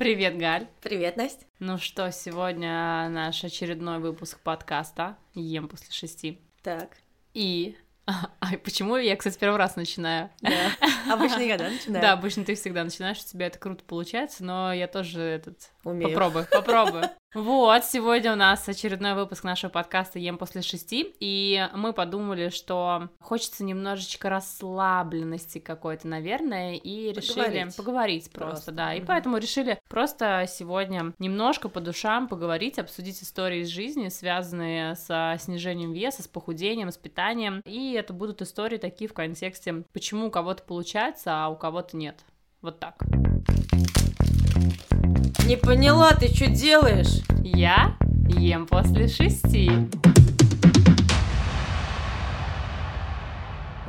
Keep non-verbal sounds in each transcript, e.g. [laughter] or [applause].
Привет, Галь. Привет, Настя. Ну что, сегодня наш очередной выпуск подкаста «Ем после шести». Так. И [laughs] а почему я, кстати, первый раз начинаю? Да. [laughs] Обычно я, да, начинаю? Да, обычно ты всегда начинаешь, у тебя это круто получается, но я тоже этот... Умею. Попробуй, попробуй. Вот, сегодня у нас очередной выпуск нашего подкаста «Ем после шести», и мы подумали, что хочется немножечко расслабленности какой-то, наверное, и решили Поговорить. поговорить просто, Просто. да, и поэтому решили просто сегодня немножко по душам поговорить, обсудить истории из жизни, связанные со снижением веса, с похудением, с питанием, и это будут истории такие в контексте, почему у кого-то получается, а у кого-то нет. Вот так. Не поняла, ты что делаешь? Я ем после шести.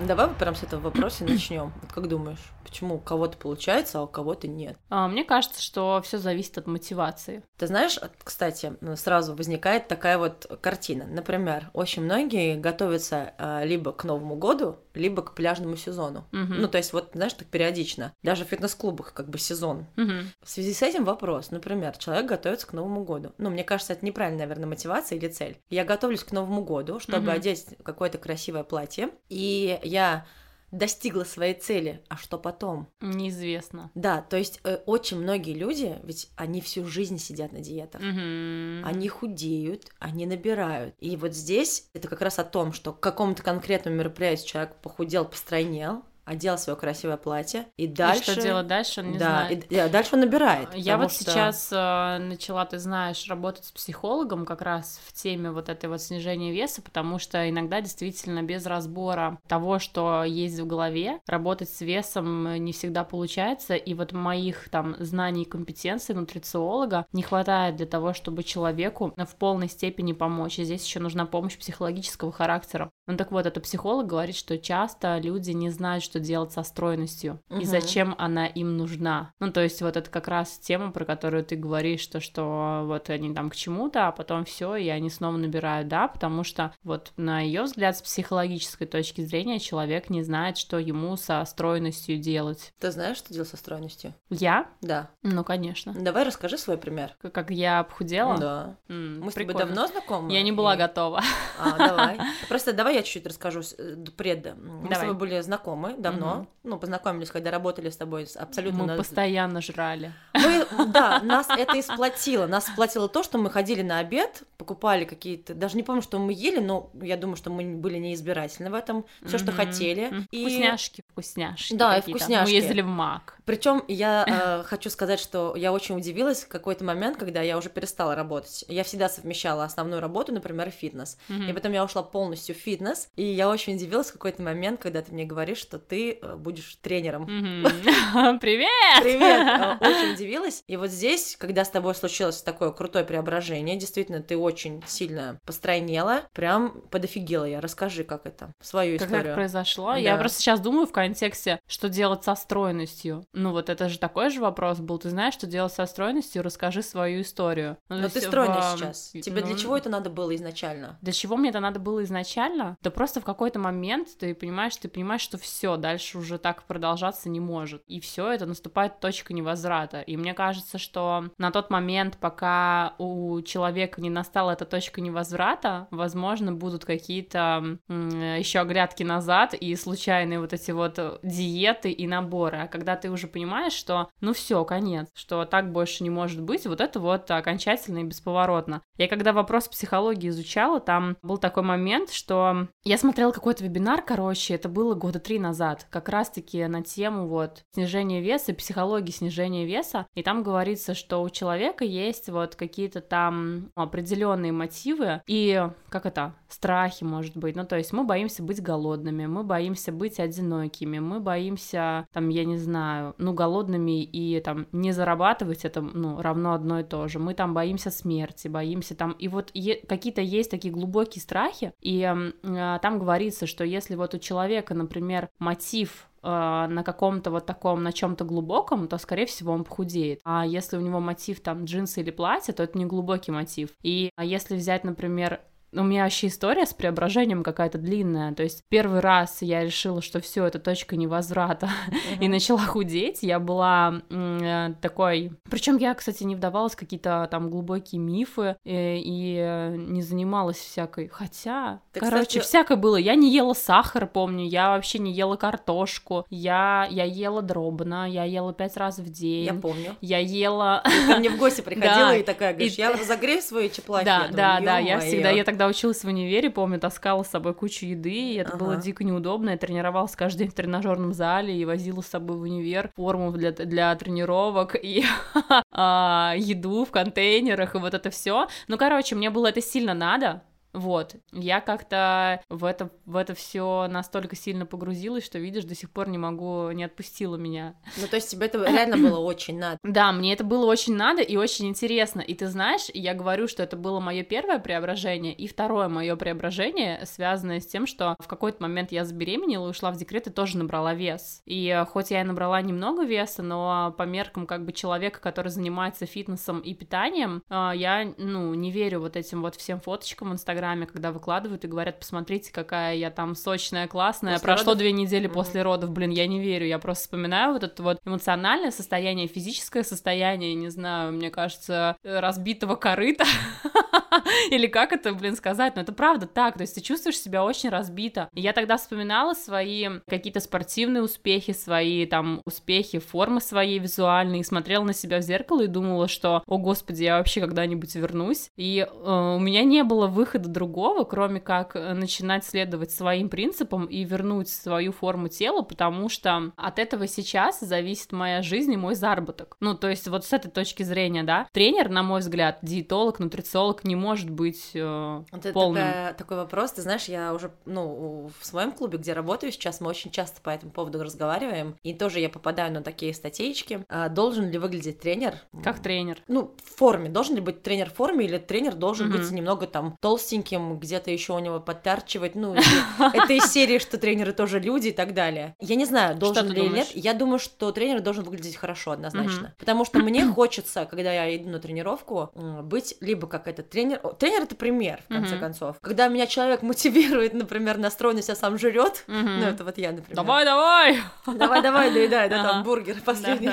Давай прям с этого вопроса начнем. Как думаешь, почему у кого-то получается, а у кого-то нет? А, Мне кажется, что все зависит от мотивации. Ты знаешь, кстати, сразу возникает такая вот картина. Например, очень многие готовятся а, либо к Новому году, либо к пляжному сезону. Мгм. Ну, то есть вот, знаешь, так периодично. Даже в фитнес-клубах как бы сезон. Мгм. В связи с этим вопрос, например, человек готовится к Новому году. Ну, мне кажется, это неправильная, наверное, мотивация или цель. Я готовлюсь к Новому году, чтобы Мгм. одеть какое-то красивое платье, и я достигла своей цели. А что потом? Неизвестно. Да, то есть э, очень многие люди, ведь они всю жизнь сидят на диетах. Мгм. Они худеют, они набирают. И вот здесь это как раз о том, что к какому-то конкретному мероприятию человек похудел, постройнел, одел свое красивое платье, и дальше... И что делать дальше, он не да, знает. и- да, дальше он набирает. Я вот что- сейчас э, начала, ты знаешь, работать с психологом как раз в теме вот этой вот снижения веса, потому что иногда действительно без разбора того, что есть в голове, работать с весом э, не всегда получается, и вот моих там знаний и компетенций нутрициолога не хватает для того, чтобы человеку в полной степени помочь. И здесь еще нужна помощь психологического характера. Ну так вот, это психолог говорит, что часто люди не знают, что делать со стройностью и Мгм. зачем она им нужна. Ну, то есть вот это как раз тема, про которую ты говоришь, то, что вот они там к чему-то, а потом все, и они снова набирают, да, потому что вот на ее взгляд с психологической точки зрения человек не знает, что ему со стройностью делать. Ты знаешь, что делать со стройностью? Я? Да. Ну, конечно. Давай расскажи свой пример. Как- Как я похудела? Да. М, Мы с тобой прикольно. давно знакомы? Я не была И- готова. А, давай. Просто давай я чуть-чуть расскажу э, пред. Мы с Давай. тобой были знакомы давно. Мгм. Ну, познакомились, когда работали с тобой абсолютно... Мы на- постоянно жрали. Мы, да, нас это и сплотило. Нас сплотило то, что мы ходили на обед, покупали какие-то... Даже не помню, что мы ели, но я думаю, что мы были неизбирательны в этом. Все, что хотели. И- Вкусняшки, вкусняшки. Да, и вкусняшки. Мы ездили в МАК. Причем я [laughs] э, хочу сказать, что я очень удивилась в какой-то момент, когда я уже перестала работать. Я всегда совмещала основную работу, например, фитнес. Мгм. И потом я ушла полностью в фитнес. И я очень удивилась в какой-то момент, когда ты мне говоришь, что ты э, будешь тренером. Мгм. [laughs] Привет! Привет! [laughs] Э, Очень удивилась. И вот здесь, когда с тобой случилось такое крутое преображение, действительно, ты очень сильно постройнела, прям подофигела я. Расскажи, как это, свою Как историю. это произошло? Да. Я просто сейчас думаю в контексте, что делать со стройностью. Ну вот это же такой же вопрос был. Ты знаешь, что делать со стройностью? Расскажи свою историю. Ну, Но ты стройная в- сейчас. Тебе для ну, чего это надо было изначально? Для чего мне это надо было изначально? Да просто в какой-то момент ты понимаешь, ты понимаешь, что все, дальше уже так продолжаться не может. И все, это наступает точка невозврата. И мне кажется, что на тот момент, пока у человека не настала эта точка невозврата, возможно, будут какие-то еще грядки назад и случайные вот эти вот диеты и наборы. А когда ты уже понимаешь, что ну все, конец, что так больше не может быть, вот это вот окончательно и бесповоротно. Я когда вопрос психологии изучала, там был такой момент, что я смотрела какой-то вебинар, короче, это было года три назад, как раз-таки на тему вот снижения веса, психологии снижения веса, и там говорится, что у человека есть вот какие-то там определенные мотивы и, как это, страхи, может быть, ну то есть мы боимся быть голодными, мы боимся быть одинокими, мы боимся, там, я не знаю, ну голодными и там не зарабатывать, это, ну, равно одно и то же, мы там боимся смерти, боимся там, и вот е- какие-то есть такие глубокие страхи, и а, там говорится, что если вот у человека, например, мотив э, на каком-то вот таком, на чем-то глубоком, то, скорее всего, он похудеет. А если у него мотив там джинсы или платье, то это не глубокий мотив. И а если взять, например, у меня вообще история с преображением какая-то длинная. То есть первый раз я решила, что все это точка невозврата, [laughs] и начала худеть. Я была э, такой. Причем я, кстати, не вдавалась в какие-то там глубокие мифы и э, не занималась всякой. Хотя, Ты, короче, кстати- всякое было. Я не ела сахар, помню. Я вообще не ела картошку. Я я ела дробно. Я ела пять раз в день. Я помню. Я ела Ты ко мне в гости [laughs] приходила Да. и такая, говоришь, И- я разогрею свои чеплахи. Да, да, да, я всегда, я тогда училась в универе, помню, таскала с собой кучу еды, и это было Ага. дико неудобно, я тренировалась каждый день в тренажерном зале и возила с собой в универ форму для, для тренировок и [laughs] а, еду в контейнерах и вот это все. Ну, короче, мне было это сильно надо, вот, я как-то в это, в это все настолько сильно погрузилась, что, видишь, до сих пор не могу, не отпустила меня. Ну, то есть тебе это реально было [laughs] очень надо. Да, мне это было очень надо и очень интересно. И ты знаешь, я говорю, что это было мое первое преображение, и второе мое преображение, связанное с тем, что в какой-то момент я забеременела, ушла в декрет и тоже набрала вес. И э, хоть я и набрала немного веса, но по меркам как бы человека, который занимается фитнесом и питанием, э, я, ну, не верю вот этим вот всем фоточкам в Инстаграме, когда выкладывают и говорят, посмотрите, какая я там сочная, классная, После прошло родов? две недели Мгм. после родов, блин, я не верю, я просто вспоминаю вот это вот эмоциональное состояние, физическое состояние, не знаю, мне кажется, разбитого корыта, [laughs] [laughs] или как это, блин, сказать, но это правда так, то есть ты чувствуешь себя очень разбито. И я тогда вспоминала свои какие-то спортивные успехи, свои там успехи, формы свои визуальные, и смотрела на себя в зеркало и думала, что, о господи, я вообще когда-нибудь вернусь. И э, у меня не было выхода другого, кроме как э, начинать следовать своим принципам и вернуть свою форму тела, потому что от этого сейчас зависит моя жизнь и мой заработок. Ну, то есть вот с этой точки зрения, да, тренер, на мой взгляд, диетолог, нутрициолог не может быть э, это полным. такая- такой вопрос, ты знаешь, я уже, ну, в своем клубе, где работаю сейчас, мы очень часто по этому поводу разговариваем, и тоже я попадаю на такие статейки. А, должен ли выглядеть тренер? Как тренер. Ну, в форме. Должен ли быть тренер в форме, или тренер должен Мгм. быть немного там толстеньким, где-то еще у него подтарчивать, ну, [laughs] это из серии, что тренеры тоже люди и так далее. Я не знаю, должен ли или нет. Я думаю, что тренер должен выглядеть хорошо, однозначно. Потому что мне [clears throat] хочется, когда я иду на тренировку, быть либо как этот тренер. О, Тренер это пример, в конце Мгм. концов. Когда меня человек мотивирует, [laughs] например, настроенность, а сам жрет. Мгм. Ну, это вот я, например. Давай, давай! Давай, давай, доедай, да, Ага. там бургер последний.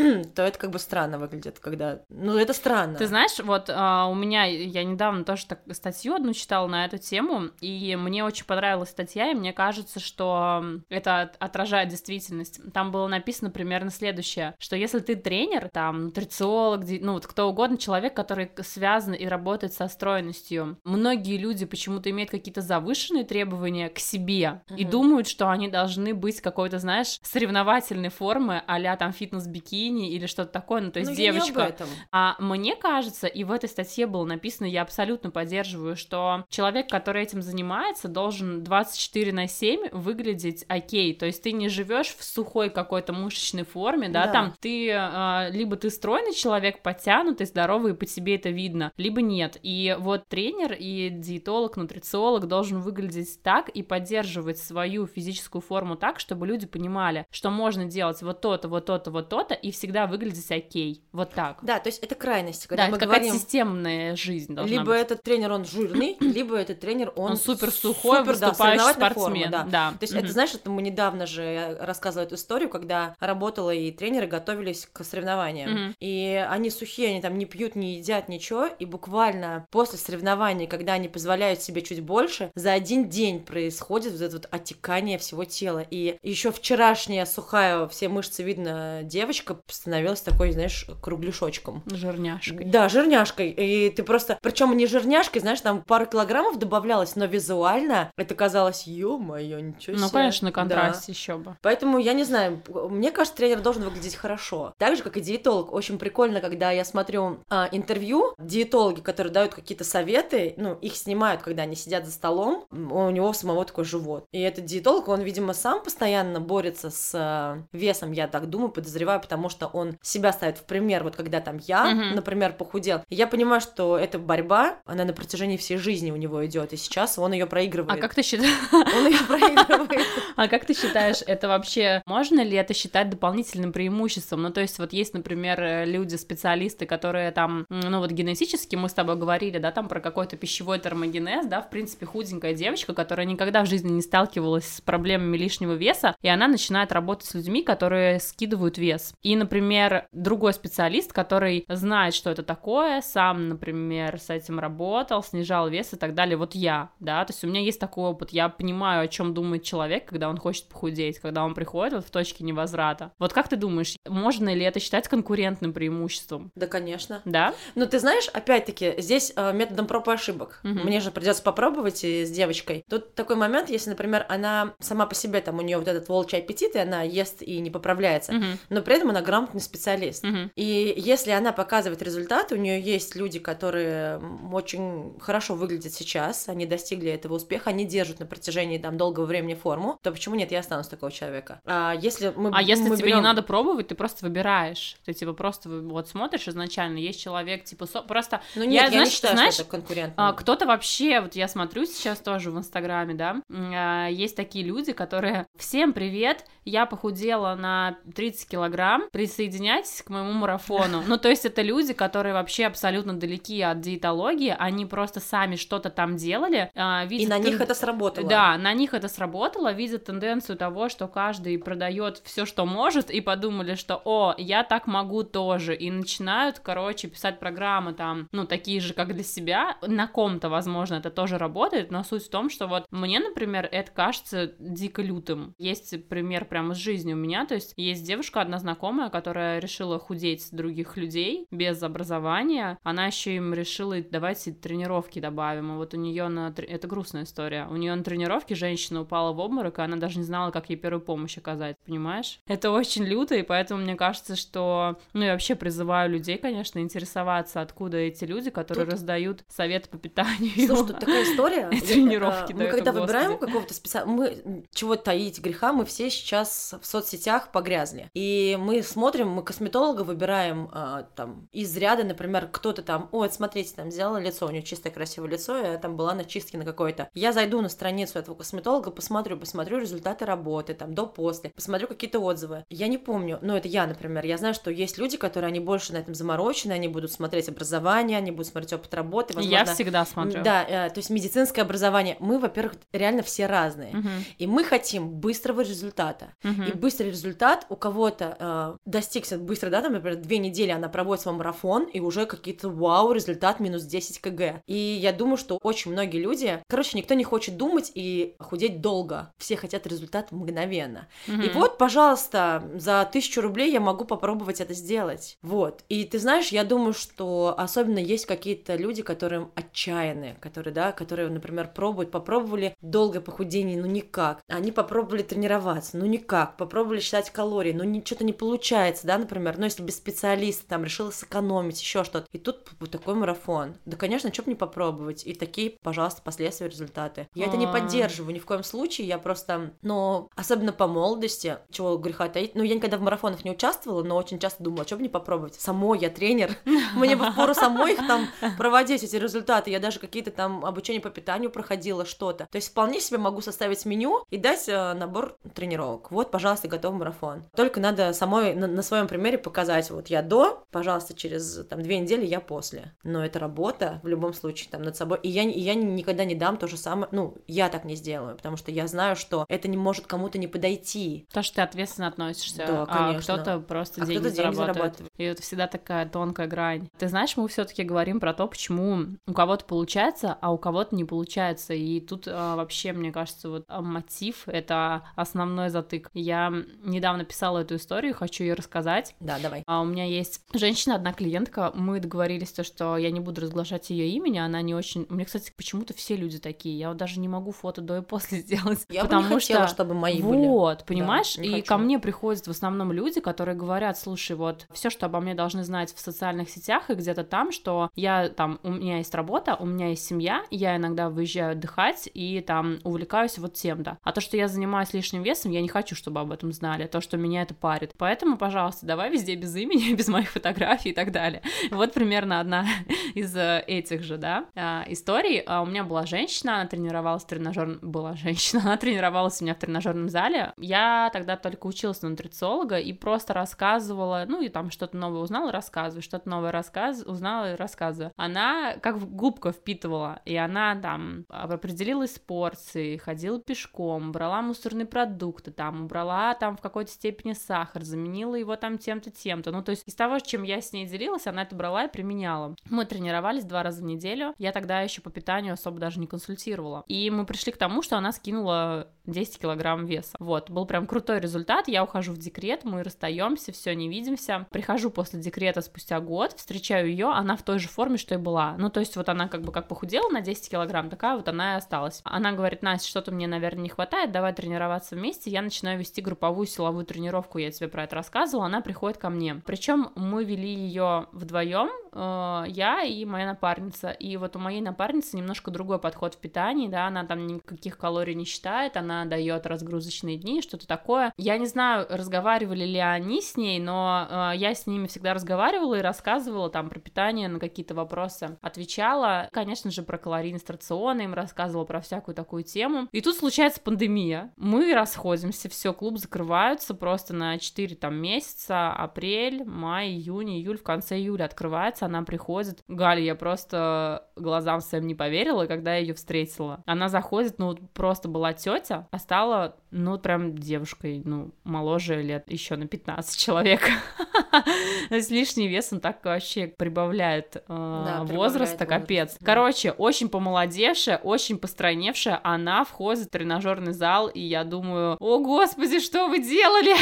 [clears throat] То это как бы странно выглядит, когда... Ну, это странно. Ты знаешь, вот а, у меня, я недавно тоже так, статью одну читала на эту тему, и мне очень понравилась статья, и мне кажется, что это от- отражает действительность. Там было написано примерно следующее, что если ты тренер, там, нутрициолог, ну, вот кто угодно, человек, который связан и работает со стройностью, многие люди почему-то имеют какие-то завышенные требования к себе и Мгм. думают, что они должны быть какой-то, знаешь, соревновательной формы, а там фитнес-бикини или что-то такое, ну, то есть Ну, девочка... А мне кажется, и в этой статье было написано, я абсолютно поддерживаю, что человек, который этим занимается, должен 24 на 7 выглядеть окей. То есть ты не живешь в сухой какой-то мышечной форме, да, Да. там ты а, либо ты стройный человек, подтянутый, здоровый, и по тебе это видно, либо нет. И вот тренер и диетолог, нутрициолог должен выглядеть так и поддерживать свою физическую форму так, чтобы люди понимали, что можно делать вот то-то, вот то-то, вот то-то, и всегда выглядеть окей. Вот так. Да, то есть это крайности, когда Да, мы это какая-то говорим... системная жизнь должна Либо быть. этот тренер, он жирный, [clears throat] либо этот тренер, он, Он супер сухой, супер, да, выступающий спортсмен. формы, да. да. То есть Мгм. это, знаешь, это мы недавно же я рассказывала эту историю, когда работала и тренеры готовились к соревнованиям. Мгм. И они сухие, они там не пьют, не едят ничего, и буквально после соревнований, когда они позволяют себе чуть больше, за один день происходит вот это вот отекание всего тела. И еще вчерашняя сухая, все мышцы видно, девочка становилась такой, знаешь, кругляшочком. Жирняшкой. Да, жирняшкой. И ты просто... Причем не жирняшкой, знаешь, там пару килограммов добавлялось, но визуально это казалось, ё-моё, ничего себе. Ну, конечно, на Да. контрасте еще бы. Поэтому я не знаю, мне кажется, тренер должен выглядеть хорошо. Так же, как и диетолог. Очень прикольно, когда я смотрю а, интервью, диетологи, которые дают какие-то советы, ну, их снимают, когда они сидят за столом, у него самого такой живот. И этот диетолог, он, видимо, сам постоянно борется с а, весом, я так думаю, подозреваю, потому что он себя ставит в пример, вот когда там я, Мгм. например, похудел. И я понимаю, что эта борьба, она на протяжении всей жизни у него идет, и сейчас он ее А проигрывает. как ты считаешь? Он ее проигрывает. [laughs] А как ты считаешь, это вообще можно ли это считать дополнительным преимуществом? Ну, то есть, вот есть, например, люди, специалисты, которые там, ну, вот генетически мы с тобой говорили, да, там про какой-то пищевой термогенез, да, в принципе, худенькая девочка, которая никогда в жизни не сталкивалась с проблемами лишнего веса, и она начинает работать с людьми, которые скидывают вес. И, например, другой специалист, который знает, что это такое, сам, например, с этим работал, снижал вес и так далее, вот я, да, то есть у меня есть такой опыт, я понимаю, о чем думает человек, когда он хочет похудеть, когда он приходит вот в точке невозврата. Вот как ты думаешь, можно ли это считать конкурентным преимуществом? Да, конечно. Да? Ну, ты знаешь, опять-таки, здесь э, методом проб и ошибок. Мгм. Мне же придется попробовать и с девочкой. Тут такой момент, если, например, она сама по себе, там, у нее вот этот волчий аппетит, и она ест и не поправляется, Мгм. но при этом она грамотный специалист. Мгм. И если она показывает результаты, у нее есть люди, которые очень хорошо выглядят сейчас, они достигли этого успеха, они держат на протяжении там долгого времени форму, то почему нет, я останусь такого человека. А если мы А если мы тебе не берем- надо пробовать, ты просто выбираешь. Ты типа просто вот смотришь изначально, есть человек, типа, со- просто Ну Я, нет, я, знаешь, не считаю, знаешь, что это конкурент. А, кто-то вообще, вот я смотрю сейчас тоже в Инстаграме, да, а, есть такие люди, которые «Всем привет, я похудела на 30 килограмм, присоединяйтесь к моему марафону». Ну, то есть это люди, которые вообще абсолютно далеки от диетологии, они просто сами что-то там делали, а, И видят на них это сработало. Да, на них это сработало, видят тенденцию того, что каждый продает все, что может, и подумали, что, о, я так могу тоже, и начинают, короче, писать программы там, ну, такие же, как для себя, на ком-то, возможно, это тоже работает, но суть в том, что вот мне, например, это кажется дико лютым. Есть пример прямо из жизни у меня, то есть есть девушка, одна знакомая, которая решила худеть других людей без образования, она еще им решила, давайте тренировки добавим, и вот у нее на... Это грустная история. У нее на тренировке женщина упала в обморок, и она даже не знала, как ей первую помощь оказать, понимаешь? Это очень люто, и поэтому мне кажется, что... Ну, я вообще призываю людей, конечно, интересоваться, откуда эти люди, которые Тут- раздают советы по питанию. Слушай, тут такая история. [laughs] И тренировки А, Мы когда выбираем какого-то специалиста, мы чего таить греха, мы все сейчас в соцсетях погрязли. И мы смотрим, мы косметолога выбираем а, там из ряда, например, кто-то там, ой, смотрите, там сделала лицо, у нее чистое красивое лицо, я там была на чистке на какой-то. Я зайду на страницу этого косметолога, посмотрю, посмотрю результаты работы, там, до-после, посмотрю какие-то отзывы. Я не помню, ну, это я, например, я знаю, что есть люди, которые, они больше на этом заморочены, они будут смотреть образование, они будут смотреть опыт работы, возможно, Я всегда смотрю. да, э, то есть медицинское образование. Мы, во-первых, реально все разные. Мгм, И мы хотим быстрого результата. мгм. И быстрый результат у кого-то э, достигся быстро, да, там, например, две недели она проводит свой марафон, и уже какие-то вау, результат минус 10 кг. И я думаю, что очень многие люди, короче, никто не хочет думать и худеть долго. Все хотят результат мгновенно. И Мгм. вот, пожалуйста, за тысячу рублей я могу попробовать это сделать. Вот. И ты знаешь, я думаю, что особенно есть какие-то люди, которые отчаянные, которые, да, которые, например, пробуют, попробовали долгое похудение, ну никак. Они попробовали тренироваться, ну никак. Попробовали считать калории, ну ни- что-то не получается, да, например. Но если без специалиста там решила сэкономить, еще что-то. И тут вот такой марафон. Да, конечно, что бы не попробовать. И такие, пожалуйста, последствия, результаты. Я это не А. поддерживаю ни в коем случае. Я просто, но особенно по молодости, чего греха таить. Ну, я никогда в марафонах не участвовала, но очень часто думала, что бы не попробовать. Самой я тренер. [laughs] Мне бы впору самой их там проводить, эти результаты. Я даже какие-то там обучения по питанию проходила, что-то. То есть вполне себе могу составить меню и дать э, набор тренировок. Вот, пожалуйста, готов марафон. Только надо самой на, на своем примере показать, вот я до, пожалуйста, через там две недели я после. Но это работа в любом случае там над собой. И я, и я никогда не дам то же самое, ну, я так не сделаю, потому что я знаю, что это не может кому-то не подойти. То, что ты ответственно относишься, Да, а конечно. кто-то просто А деньги, кто-то деньги зарабатывает. зарабатывает. И это всегда такая тонкая грань. Ты знаешь, мы все-таки говорим про то, почему у кого-то получается, а у кого-то не получается. И тут а, вообще, мне кажется, вот а, мотив — это основной затык. Я недавно писала эту историю, хочу ее рассказать. Да, давай. А у меня есть женщина, одна клиентка, мы договорились, то, что я не буду разглашать ее имени, она не очень... Меня, кстати, почему-то все люди такие, я вот даже не могу фото до и после [laughs] сделать, Я потому бы не хотела, что... чтобы мои были. Вот, понимаешь? не и хочу. ко мне приходят в основном люди, которые говорят, слушай, вот все, что обо мне должны знать в социальных сетях и где-то там, что я там, у меня есть работа, у меня есть семья, я иногда выезжаю отдыхать и там увлекаюсь вот тем-то. А то, что я занимаюсь лишним весом, я не хочу, чтобы об этом знали, то, что меня это парит. Поэтому пожалуйста, давай везде без имени, [laughs] без моих фотографий и так далее. Вот примерно одна [laughs] из э, этих же, да, а, историй. А, у меня была женщина, она тренировалась в тренажерном... Была [laughs] женщина, она тренировалась у меня в тренажерном зале. Я тогда только училась на нутрициолога и просто рассказывала, ну и там что-то новое узнала, рассказываю, что-то новое рассказ... узнала и рассказываю. Она как в губка впитывала, и она там определилась с порцией, ходила пешком, брала мусорные продукты, там, убрала там в какой-то степени сахар, заменила его там тем-то, тем-то. Ну, то есть из того, чем я с ней делилась, она это брала и применяла. Мы тренировались два раза в неделю. Я тогда еще по питанию особо даже не консультировала. И мы пришли к тому, что она скинула 10 килограмм веса. Вот, был прям крутой результат. Я ухожу в декрет, мы расстаемся, все, не видимся. Прихожу после декрета спустя год, встречаю ее, она в той же форме, что и была. Ну, то есть вот она как бы как похудела на 10 килограмм, такая вот она и осталась. Она говорит, Настя, что-то мне, наверное, не хватает, давай тренироваться вместе. Я начинаю вести групповую силовую тренировку, я тебе про это рассказывала. Она приходит ко мне. Причем мы вели ее вдвоем, э, я и моя напарница. И вот у моей напарницы немножко другой подход в питании, да, она там никаких калорий не считает, она дает разгрузочные дни, что-то такое. Я не знаю, разговаривали ли они с ней, но э, я с ними всегда разговаривала и рассказывала там про питание, на какие-то вопросы отвечала. Конечно же, про калорийность рациона им рассказывала про всякую такую тему. И тут случается пандемия. Мы расходимся, все, клуб закрываются просто на 4 там месяца, апрель, май, июнь, июль, в конце июля открывается, она приходит. Галя, я просто глазам своим не поверила, когда я ее встретила. Она заходит, ну, просто была тетя, а стала, ну, прям девушкой, ну, моложе лет еще на 15 человек. [laughs] [laughs] То есть лишний вес, он так вообще прибавляет э, возраста, капец. Короче, очень помолодевшая, очень постройневшая, она входит в тренажерный зал, и я думаю, о господи, что вы делали?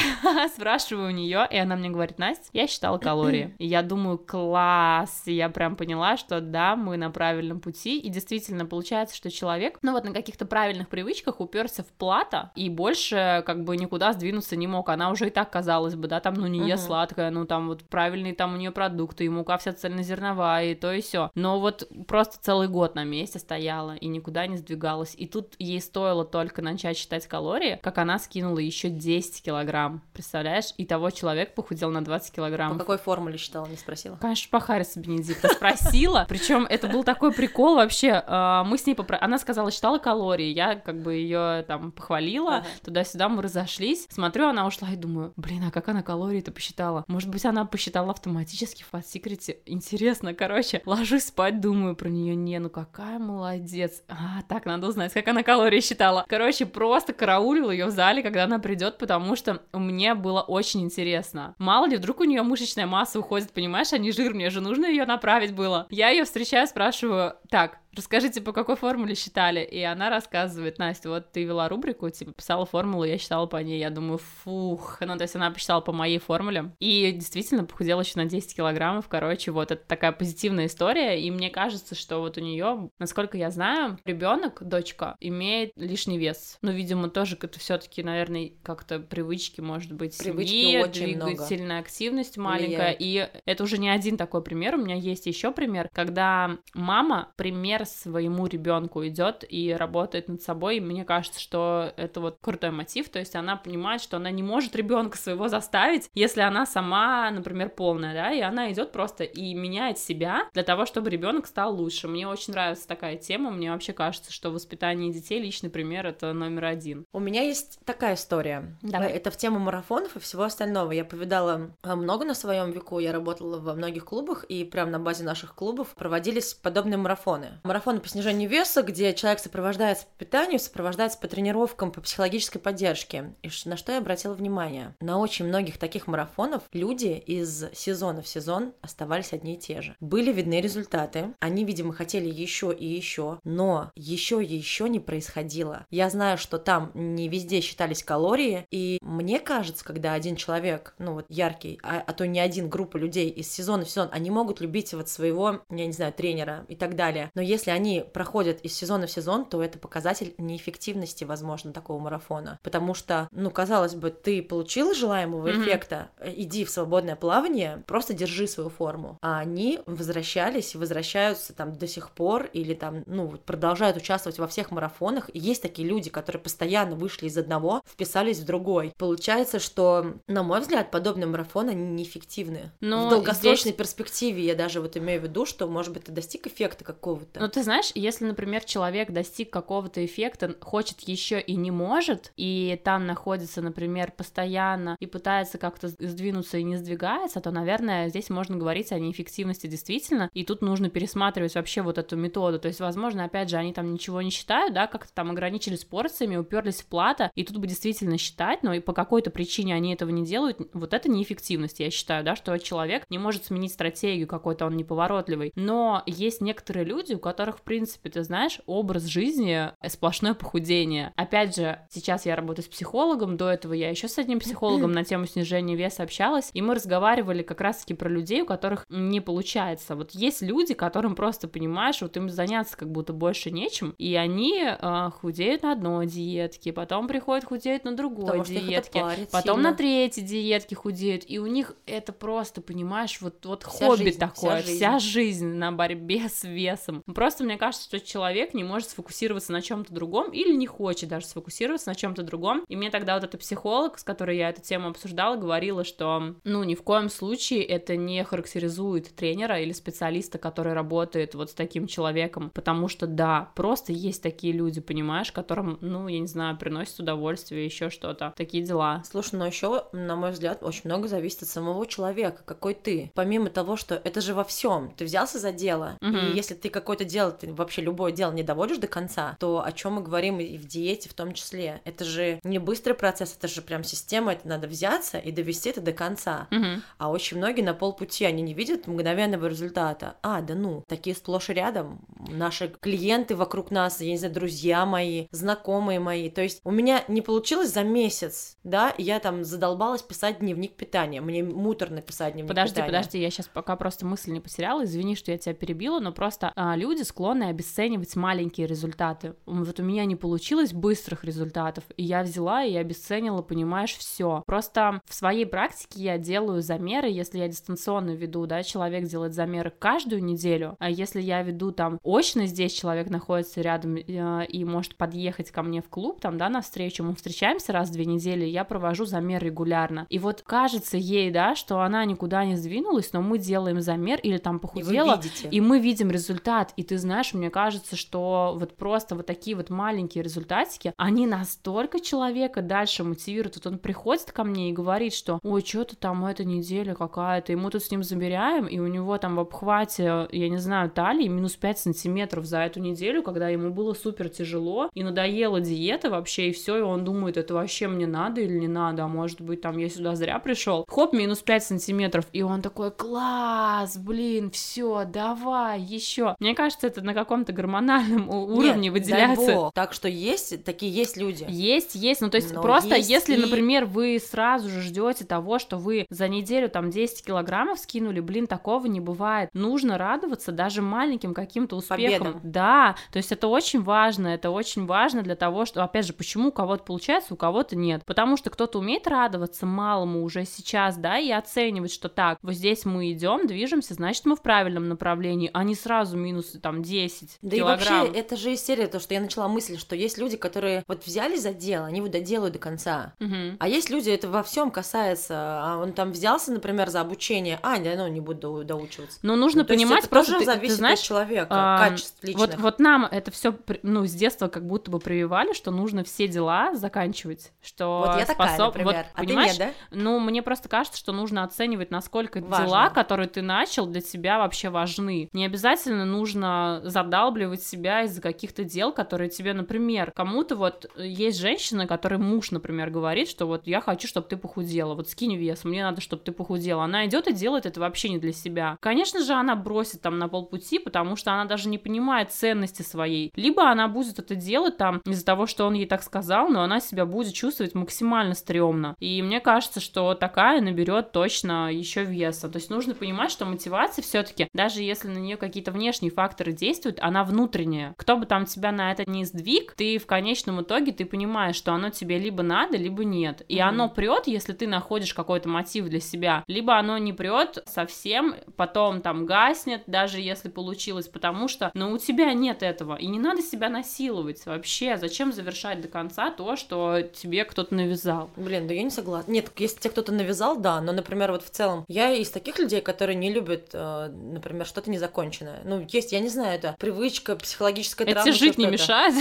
[laughs] Спрашиваю у нее, и она мне говорит, Настя, я считала [clears throat] калории. И я думаю, класс, и я прям поняла, что да, мы на правильном пути, и действительно получается, что человек, ну вот на каких-то правильных привычках уперся в плата, и больше как бы никуда сдвинуться не мог. Она уже и так, казалось бы, да, там, ну не ест сладкое, ну там вот правильные там у нее продукты, и мука вся цельнозерновая, и то и все. Но вот просто целый год на месте стояла и никуда не сдвигалась. И тут ей стоило только начать считать калории, как она скинула еще 10 килограмм. Представляешь? И того человек похудел на 20 килограмм. По какой формуле считала, не спросила? Конечно, по Харрису Бенедикта спросила. [laughs] Причем это был такой прикол вообще. А, мы с ней попро... Она сказала, считала калории. Я как бы ее там похвалила. Туда-сюда мы разошлись. Смотрю, она ушла и думаю, блин, а как она калории-то посчитала? Может быть, она посчитала автоматически в подсекрете? Интересно, короче. Ложусь спать, думаю про нее, не, ну какая молодец. А, так, надо узнать, как она калории считала. Короче, просто караулила ее в зале, когда она придет, потому что мне было очень интересно. Мало ли, вдруг у нее мышечная масса уходит, понимаешь, а не жир, мне же нужно ее направить было. Я ее встречаю, спрашиваю, так, расскажите, по какой формуле считали? И она рассказывает, Настя, вот ты вела рубрику, типа, писала формулу, я считала по ней, я думаю, фух, ну, то есть она посчитала по моей формуле, и действительно похудела еще на 10 килограммов, короче, вот, это такая позитивная история, и мне кажется, что вот у нее, насколько я знаю, ребенок, дочка, имеет лишний вес, ну, видимо, тоже это все-таки, наверное, как-то привычки, может быть, привычки семьи, двигательная много. активность маленькая, Влияет. и это уже не один такой пример, у меня есть еще пример, когда мама пример своему ребенку идет и работает над собой. И мне кажется, что это вот крутой мотив. То есть она понимает, что она не может ребенка своего заставить, если она сама, например, полная, да, и она идет просто и меняет себя для того, чтобы ребенок стал лучше. Мне очень нравится такая тема. Мне вообще кажется, что воспитание детей, личный пример, это номер один. У меня есть такая история. Давай. Это в тему марафонов и всего остального. Я повидала а, много на своем веку. Я работала во многих клубах, и прям на базе наших клубов проводились подобные марафоны. Марафоны по снижению веса, где человек сопровождается по питанию, сопровождается по тренировкам, по психологической поддержке. И на что я обратила внимание? На очень многих таких марафонов люди из сезона в сезон оставались одни и те же. Были видны результаты, они, видимо, хотели еще и еще, но еще и еще не происходило. Я знаю, что там не везде считались калории, и мне кажется, когда один человек, ну вот яркий, а, а то не один группа людей из сезона в сезон, они могут любить вот своего, я не знаю, тренера и так далее. Но если они проходят из сезона в сезон, то это показатель неэффективности, возможно, такого марафона. Потому что, ну, казалось бы, ты получил желаемого mm-hmm. эффекта, э, иди в свободное плавание, просто держи свою форму. А они возвращались, возвращаются там до сих пор или там, ну, продолжают участвовать во всех марафонах. И есть такие люди, которые постоянно вышли из одного, вписались в другой. получается, что, на мой взгляд, подобные марафоны, неэффективны. Но в долгосрочной здесь- перспективе я даже вот имею в виду, что, может быть, ты достиг эффекта какого-то. Ну, ты знаешь, если, например, человек достиг какого-то эффекта, хочет еще и не может, и там находится, например, постоянно и пытается как-то сдвинуться и не сдвигается, то, наверное, здесь можно говорить о неэффективности действительно, и тут нужно пересматривать вообще вот эту методу. То есть, возможно, опять же, они там ничего не считают, да, как-то там ограничились порциями, уперлись в плата, и тут бы действительно считать, но и по какой-то причине они этого не делают, вот это неэффективность, я считаю, да, что человек не может сменить стратегию какой-то, он неповоротливый. Но есть некоторые люди, у которых, в принципе, ты знаешь, образ жизни — сплошное похудение. Опять же, сейчас я работаю с психологом, до этого я еще с одним психологом на тему снижения веса общалась, и мы разговаривали как раз-таки про людей, у которых не получается. Вот есть люди, которым просто, понимаешь, вот им заняться как будто больше нечем, и они э, худеют на одной диетке, потом приходят худеют на другой Потому диетке, потом сильно. на третьей диетке худеют, и у них это просто, понимаешь, вот, вот Вся хобби жизнь, такое, вся жизнь. вся жизнь на борьбе с весом. Просто мне кажется, что человек не может сфокусироваться на чем-то другом или не хочет даже сфокусироваться на чем-то другом. И мне тогда вот эта психолог, с которой я эту тему обсуждала, говорила, что, ну, ни в коем случае это не характеризует тренера или специалиста, который работает вот с таким человеком, потому что, да, просто есть такие люди, понимаешь, которым, ну, я не знаю, приносит удовольствие, еще что-то, такие дела. Слушай, но еще, на мой взгляд, очень много зависит от самого человека, какой ты. Помимо того, что это же во всем. Ты взялся за дело, Мгм. и если ты какое-то дело, ты вообще любое дело не доводишь до конца, то о чем мы говорим и в диете в том числе. Это же не быстрый процесс, это же прям система, это надо взяться и довести это до конца. Мгм. А очень многие на полпути, они не видят мгновенного результата. А, да ну, такие сплошь и рядом. Наши клиенты вокруг нас, я не знаю, друзья мои, знакомые мои. То есть у меня не получилось за месяц, да, и я там задолбалась писать дневник питания. Мне муторно писать дневник Подожди, питания. подожди, я сейчас пока просто мысль не потеряла, извини, что я тебя перебила, но просто а, люди склонны обесценивать маленькие результаты. Вот у меня не получилось быстрых результатов, и я взяла и обесценила, понимаешь, все. Просто в своей практике я делаю замеры, если я дистанционно веду, да, человек делает замеры каждую неделю, а если я веду там очно здесь, человек находится рядом э, и может подъехать ко мне в клуб, там, да, на встречу, мы встречаемся раз в две недели, я провожу замер регулярно. И вот кажется ей, да, что она никуда не сдвинулась, но мы делаем замер или там И похудела, видите. и мы видим результат. И ты знаешь, мне кажется, что вот просто вот такие вот маленькие результатики, они настолько человека дальше мотивируют. Вот он приходит ко мне и говорит, что ой, что-то там эта неделя какая-то, и мы тут с ним замеряем, и у него там в обхвате, я не знаю, талии минус 5 сантиметров за эту неделю, когда ему было супер тяжело, и надоела диета вообще, и все, и он думает, это вообще мне надо или не надо, а может быть, там я сюда зря пришел. Хоп, минус 5 сантиметров, и он такой, класс, блин, все, давай, еще. Мне кажется, это на каком-то гормональном уровне Нет, выделяется. Так что есть, такие есть люди. Есть, есть, ну то есть Но просто есть если, и- например, вы сразу же ждете того, что вы за неделю там 10 килограммов скинули, блин, такого не бывает. Нужно радоваться даже маленьким каким-то успехам. Победам. Да, то есть это очень важно, это очень важно для того, что, опять же, почему у кого-то получается, у кого-то нет. Потому что кто-то умеет радоваться малому уже сейчас, да, и оценивать, что так, вот здесь мы идем, движемся, значит, мы в правильном направлении, а не сразу минус там 10 Да и килограмм. вообще, это же истерия, то, что я начала мысль, что есть люди, которые вот взялись за дело, они его доделают до конца. Мгм. А есть люди, это во всем касается. А он там взялся, например, за обучение, а, да, ну, не буду до- доучиваться. Но нужно есть понимать, это просто тоже ты- ты зависит знаешь, от человека, а, качеств личных. Вот, вот нам это все, ну, с детства как будто бы прививали, что нужно все дела заканчивать, что Вот я такая, способ- например. вот, а ты понимаешь, нет, да? ну, мне просто кажется, что нужно оценивать, насколько Важно. дела, которые ты начал, для тебя вообще важны. Не обязательно нужно задалбливать себя из-за каких-то дел, которые тебе, например, кому-то вот э, есть женщина, которой муж, например, говорит, что вот я хочу, чтобы ты похудела, вот скинь вес, мне надо, чтобы ты похудела. Она идет и делает это вообще не для себя. Конечно же, она бросит там на полпути, потому что она даже не понимает ценности своей. Либо она будет это делать там из-за того, что он ей так сказал, но она себя будет чувствовать максимально стрёмно. И мне кажется, что такая наберет точно еще веса. То есть нужно понимать, что мотивация все-таки, даже если на нее какие-то внешние факторы действуют, она внутренняя. Кто бы там тебя на это не сдвиг, ты в конечном итоге ты понимаешь, что оно тебе либо надо, либо нет. И Мгм. оно прет, если ты находишь какой-то мотив для себя, либо оно не прет совсем, потом там гаснет, даже если получилось, потому что, ну, у тебя нет этого, и не надо себя насиловать вообще. Зачем завершать до конца то, что тебе кто-то навязал? навязал. Блин, да я не согласна. Нет, если тебе кто-то навязал, да, но, например, вот в целом, я из таких людей, которые не любят, э, например, что-то незаконченное. Ну, есть, я не знаю, это привычка, психологическая Это травма. тебе жить не мешает?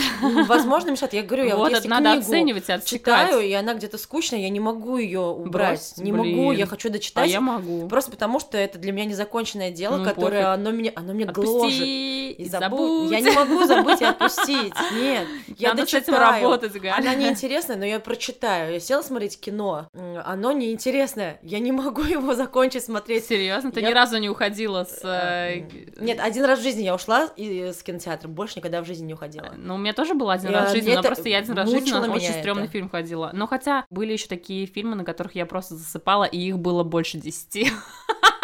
Возможно, мешает. Я говорю, я вот, Вот если это надо книгу оценивать отсекать. читаю, и она где-то скучная, я не могу ее убрать. Брось, не могу, блин. я хочу А дочитать. я могу. Просто потому, что это для меня незаконченное дело, Ну, которое пофиг. оно меня, оно меня гложет. Отпусти И и забудь. забудь. Я не могу забыть и отпустить. Нет, я Надо с этим дочитаю. работать, Галя. Она неинтересная, но я прочитаю. Я села смотреть кино, оно неинтересное. Я не могу его закончить смотреть. Серьезно? Ты Я- ни разу не уходила с... э, Нет, один раз в жизни я ушла из кинотеатра, больше никогда в жизни не уходила. Ну, у меня тоже был один раз в жизни, но просто я один раз в жизни на очень стрёмный это. фильм ходила. Но хотя были еще такие фильмы, на которых я просто засыпала, и их было больше десяти. [laughs]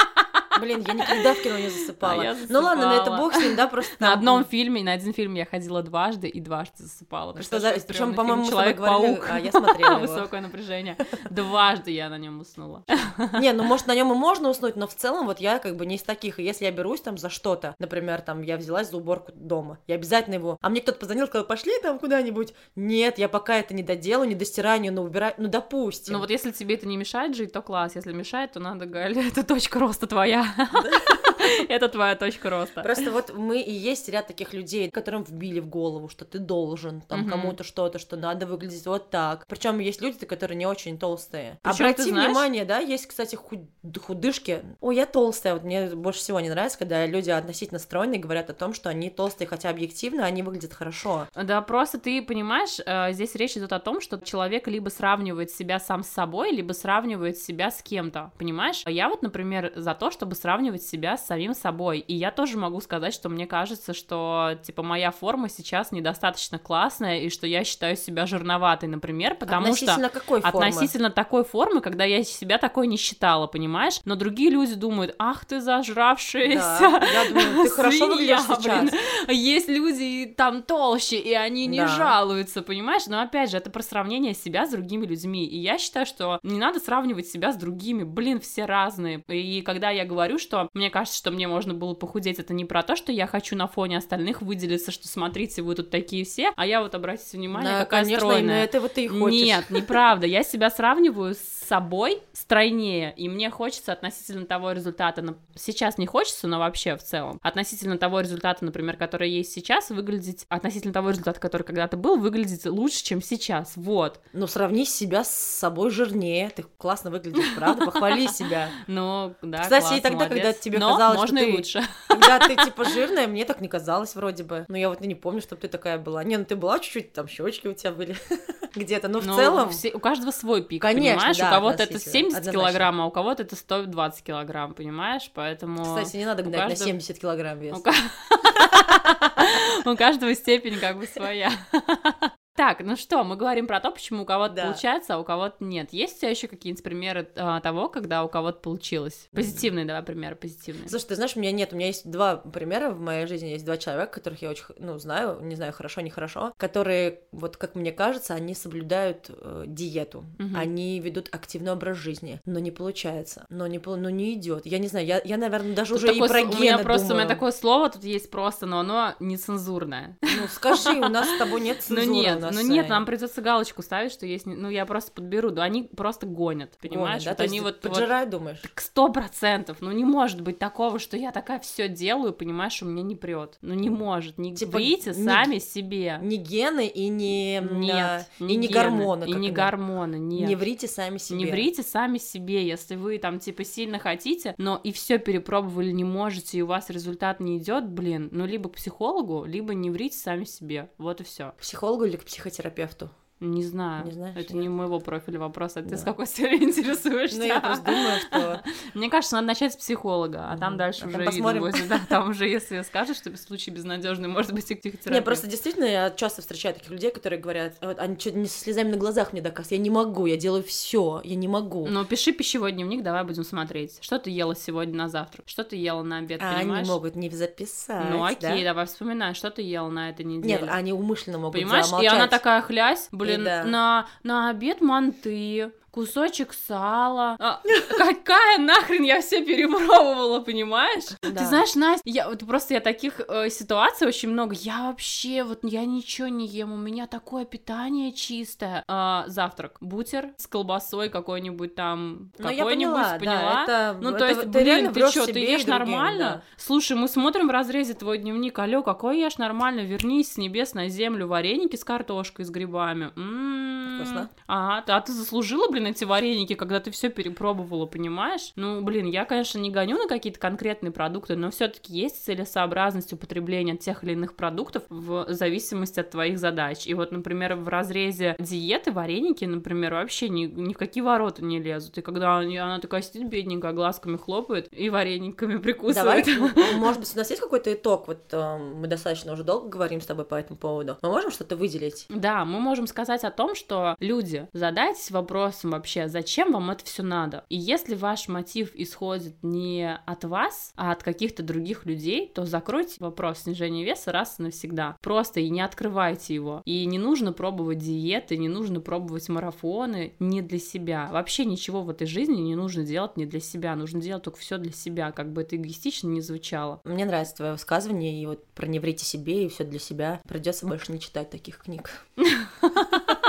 Блин, я никогда в кино не засыпала. А я Ну ладно, на это засыпала. бог с ним, да, просто На одном фильме, на один фильм я ходила дважды и дважды засыпала. Что. Представляешь, Причем, по-моему, Человек-паук. а я смотрела. [laughs] Высокое напряжение. Дважды я на нем уснула. [laughs] Не, ну может на нем и можно уснуть, но в целом вот я как бы не из таких. И если я берусь там за что-то, например, там я взялась за уборку дома, я обязательно его. А мне кто-то позвонил, сказал, пошли там куда-нибудь. Нет, я пока это не доделаю, не достираю, не убираю. Ну допустим. Ну вот если тебе это не мешает жить, то класс. Если мешает, то надо, Галя, [laughs] это точка роста твоя. 哈 [laughs] 哈 [laughs] Это твоя точка роста. Просто вот мы и есть ряд таких людей, которым вбили в голову, что ты должен там кому-то что-то, что надо выглядеть вот так. Причем есть люди, которые не очень толстые. Причём, Обрати внимание, да, есть, кстати, худ- худышки. Ой, я толстая. Вот мне больше всего не нравится, когда люди относительно стройные говорят о том, что они толстые, хотя объективно они выглядят хорошо. Да, просто ты понимаешь, э, здесь речь идет о том, что человек либо сравнивает себя сам с собой, либо сравнивает себя с кем-то, понимаешь? Я вот, например, за то, чтобы сравнивать себя с самим собой, и я тоже могу сказать, что мне кажется, что, типа, моя форма сейчас недостаточно классная, и что я считаю себя жирноватой, например, потому что... Относительно какой формы? Относительно такой формы, когда я себя такой не считала, понимаешь? Но другие люди думают, ах ты зажравшаяся. Да, я думаю, ты хорошо выглядишь сейчас. Есть люди там толще, и они не Да. жалуются, понимаешь? Но опять же, это про сравнение себя с другими людьми. И я считаю, что не надо сравнивать себя с другими. Блин, все разные. И когда я говорю, что мне кажется, что мне можно было похудеть, это не про то, что я хочу на фоне остальных выделиться, что смотрите, вы тут такие все, а я вот обратите внимание, Да, какая конечно, стройная. именно этого ты и хочешь. Нет, неправда. Я себя сравниваю с собой стройнее, и мне хочется относительно того результата, сейчас не хочется, но вообще в целом, относительно того результата, например, который есть сейчас, выглядеть, относительно того результата, который когда-то был, выглядеть лучше, чем сейчас, вот. Ну, сравни себя с собой жирнее. Ты классно выглядишь, правда? Похвали себя. [laughs] Ну, да, Кстати, и тогда, когда тебе Но казалось, можно и ты- лучше. [laughs] Когда ты типа жирная, мне так не казалось вроде бы. Но я вот не помню, чтобы ты такая была. Не, ну ты была чуть-чуть, там щечки у тебя были [laughs] где-то. Но в Ну, целом... у каждого свой пик, Конечно, понимаешь? у кого-то это относительно, 70 однозначно. килограмм, а у кого-то это 120 килограмм, понимаешь? Поэтому... Кстати, не надо гнать на каждого- 70 килограмм вес. [laughs] У каждого степень как бы своя. [laughs] Так, ну что, мы говорим про то, почему у кого-то Да. получается, а у кого-то нет. Есть у тебя еще какие-нибудь примеры а, того, когда у кого-то получилось? Позитивные, давай примеры, позитивные. Слушай, ты знаешь, у меня нет, у меня есть два примера в моей жизни, есть два человека, которых я очень, ну, знаю, не знаю, хорошо, нехорошо, которые, вот как мне кажется, они соблюдают э, диету, Мгм. они ведут активный образ жизни, но не получается, но не, ну, не идет. Я не знаю, я, я наверное, даже Тут уже и про с- у меня гены просто у меня думаю. такое слово тут есть просто, но оно нецензурное. Ну, скажи, у нас с тобой нет [laughs] Ну цензуры. нет, у нас, ну нет, нам придется галочку ставить, что есть, не- ну я просто подберу, да они просто гонят, понимаешь? гонят, да? Вот они вот, вот поджирают, думаешь? к сто процентов, ну не может быть такого, что я такая все делаю, понимаешь, у меня не прет, ну не может, не Типа, врите не- сами себе. Не гены и не, Нет, и не гены, гормоны. и не они. гормоны, нет. Не врите сами себе. Не врите сами себе, если вы там типа сильно хотите, но и все перепробовали, не можете, и у вас результат не идет, блин, ну либо к психологу, либо не врите сами себе, вот и все. К психологу или к психотерапевту? Не знаю, Не знаешь, это нет? не моего профиля вопрос, а ты Да. с какой целью [laughs] интересуешься? Ну, я просто думаю, что... [laughs] Мне кажется, надо начать с психолога, а там дальше А уже посмотрим. Да, [laughs] там уже, если скажешь, что случай безнадежный, может быть, и к психотерапевту. Не, просто действительно я часто встречаю таких людей, которые говорят, они чуть не со слезами на глазах мне доказывают, я не могу, я делаю все, я не могу. Ну, пиши пищевой дневник, давай будем смотреть. Что ты ела сегодня на завтрак? Что ты ела на обед, а понимаешь? они могут не записать. Ну окей, да? давай вспоминай, что ты ела на этой неделе. Нет, они умышленно могут Понимаешь? И она такая хлясь, блин, Да. на, на обед манты, кусочек сала. А, какая нахрен я все перепробовала, понимаешь? Да. Ты знаешь, Настя, я вот просто я таких э, ситуаций очень много. Я вообще вот я ничего не ем, у меня такое питание чистое. А, завтрак, бутер с колбасой какой-нибудь там, Ну, какой-нибудь, поняла, поняла? да, это, Ну, это то есть, ты блин, ты что, ты ешь нормально? да. Слушай, мы смотрим в разрезе твой дневник. Алло, какой ешь нормально? Вернись с небес на землю. Вареники с картошкой, с грибами. М-м-м. Вкусно. Ага, а ты заслужила, блин, эти вареники, когда ты все перепробовала, понимаешь? Ну, блин, я, конечно, не гоню на какие-то конкретные продукты, но все-таки есть целесообразность употребления тех или иных продуктов в зависимости от твоих задач. И вот, например, в разрезе диеты вареники, например, вообще ни, ни в какие ворота не лезут. И когда она такая сидит бедненькая, глазками хлопает и варениками Давай, прикусывает. м, [laughs] может быть, у нас есть какой-то итог? Вот э, мы достаточно уже долго говорим с тобой по этому поводу. Мы можем что-то выделить? Да, мы можем сказать о том, что люди, задайтесь вопросом вообще, зачем вам это все надо. И если ваш мотив исходит не от вас, а от каких-то других людей, то закройте вопрос снижения веса раз и навсегда. Просто и не открывайте его. И не нужно пробовать диеты, не нужно пробовать марафоны не для себя. Вообще ничего в этой жизни не нужно делать не для себя. Нужно делать только все для себя, как бы это эгоистично не звучало. Мне нравится твое высказывание, и вот про не врите себе и все для себя. Придется больше не читать таких книг. [laughs]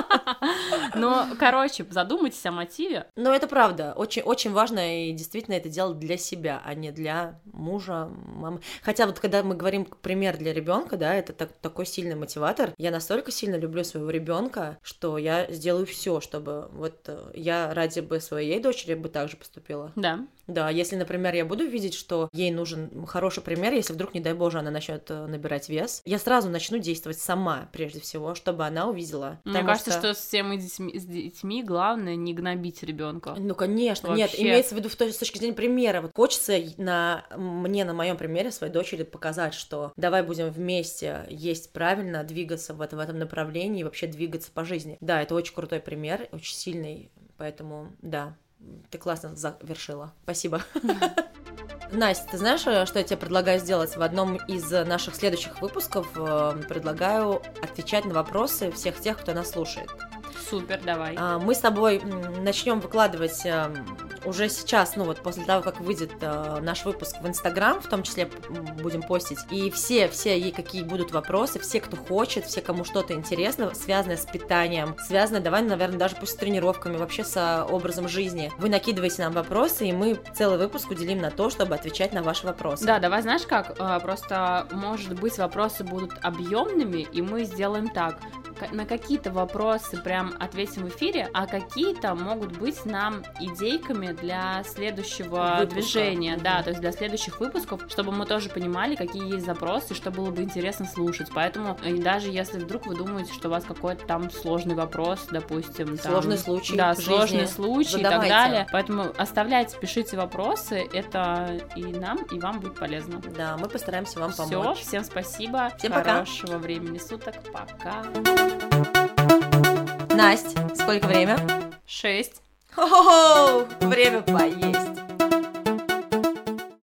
Но, короче, задумайтесь о мотиве, Но это правда. Очень, очень важно и действительно это делать для себя, а не для мужа, мамы. Хотя вот когда мы говорим пример для ребенка, да, это так- такой сильный мотиватор. Я настолько сильно люблю своего ребенка, что я сделаю все, чтобы вот э, я ради бы своей дочери бы также поступила. да. Да, если, например, я буду видеть, что ей нужен хороший пример, если вдруг, не дай боже, она начнет э, набирать вес, я сразу начну действовать сама, прежде всего, чтобы она увидела. Мне кажется, что... с всеми детьми, с детьми главное не гнобить ребенка. Ну, конечно, нет, Вообще. имеется в виду в той- с точки зрения примера. Вот хочется на мне, на моем примере своей дочери показать, что давай будем вместе есть правильно, двигаться в, это, в этом направлении и вообще двигаться по жизни. Да, это очень крутой пример, очень сильный, поэтому да, ты классно завершила. Спасибо. [laughs] Настя, ты знаешь, э, что я тебе предлагаю сделать? В одном из э, наших следующих выпусков э, предлагаю отвечать на вопросы всех тех, кто нас слушает. Супер, давай. А, Мы с тобой начнем выкладывать э, уже сейчас, ну вот после того, как выйдет э, наш выпуск в Инстаграм, в том числе будем постить, и все, все ей какие будут вопросы, все, кто хочет, все, кому что-то интересно, связанное с питанием, связанное, давай, наверное, даже пусть с тренировками, вообще с э, образом жизни. Вы накидываете нам вопросы, и мы целый выпуск уделим на то, чтобы отвечать на ваши вопросы. Да, давай, знаешь как, А, просто, может быть, вопросы будут объемными, и мы сделаем так. На какие-то вопросы прям ответим в эфире, а какие-то могут быть нам идейками для следующего Выпуска. движения, да, то есть для следующих выпусков, чтобы мы тоже понимали, какие есть запросы, что было бы интересно слушать. Поэтому, и даже если вдруг вы думаете, что у вас какой-то там сложный вопрос, допустим, там, Сложный случай да, сложный случай и так Задавайте. далее. Поэтому оставляйте, пишите вопросы, это и нам, и вам будет полезно. Да, мы постараемся вам Все, помочь. всем спасибо. Всем пока. Хорошего времени суток. Пока. Настя, сколько время? Шесть. Хо-хо-хо! Время поесть.